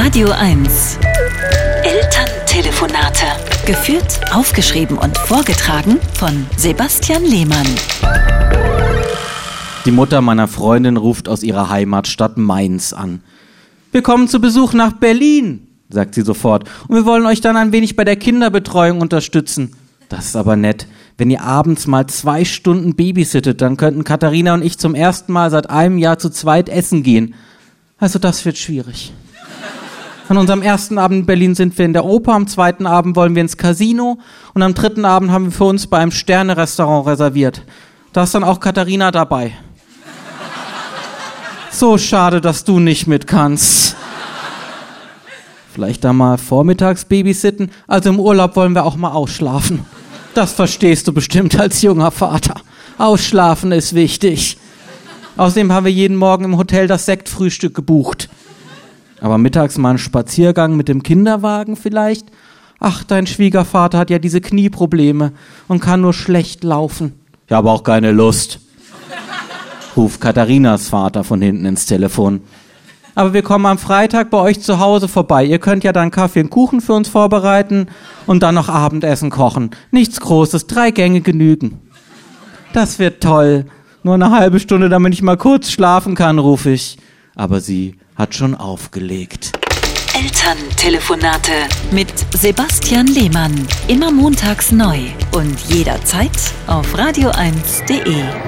Radio 1. Elterntelefonate. Geführt, aufgeschrieben und vorgetragen von Sebastian Lehmann. Die Mutter meiner Freundin ruft aus ihrer Heimatstadt Mainz an. Wir kommen zu Besuch nach Berlin, sagt sie sofort, und wir wollen euch dann ein wenig bei der Kinderbetreuung unterstützen. Das ist aber nett. Wenn ihr abends mal zwei Stunden babysittet, dann könnten Katharina und ich zum ersten Mal seit einem Jahr zu zweit essen gehen. Also das wird schwierig. An unserem ersten Abend in Berlin sind wir in der Oper, am zweiten Abend wollen wir ins Casino und am dritten Abend haben wir für uns bei einem Sterne-Restaurant reserviert. Da ist dann auch Katharina dabei. So schade, dass du nicht mit kannst. Vielleicht da mal vormittags babysitten. Also im Urlaub wollen wir auch mal ausschlafen. Das verstehst du bestimmt als junger Vater. Ausschlafen ist wichtig. Außerdem haben wir jeden Morgen im Hotel das Sektfrühstück gebucht. Aber mittags mal einen Spaziergang mit dem Kinderwagen vielleicht? Ach, dein Schwiegervater hat ja diese Knieprobleme und kann nur schlecht laufen. Ich habe auch keine Lust. Ruft Katharinas Vater von hinten ins Telefon. Aber wir kommen am Freitag bei euch zu Hause vorbei. Ihr könnt ja dann Kaffee und Kuchen für uns vorbereiten und dann noch Abendessen kochen. Nichts Großes, drei Gänge genügen. Das wird toll. Nur eine halbe Stunde, damit ich mal kurz schlafen kann, rufe ich. Aber sie hat schon aufgelegt. Elterntelefonate mit Sebastian Lehmann. Immer montags neu und jederzeit auf radio1.de.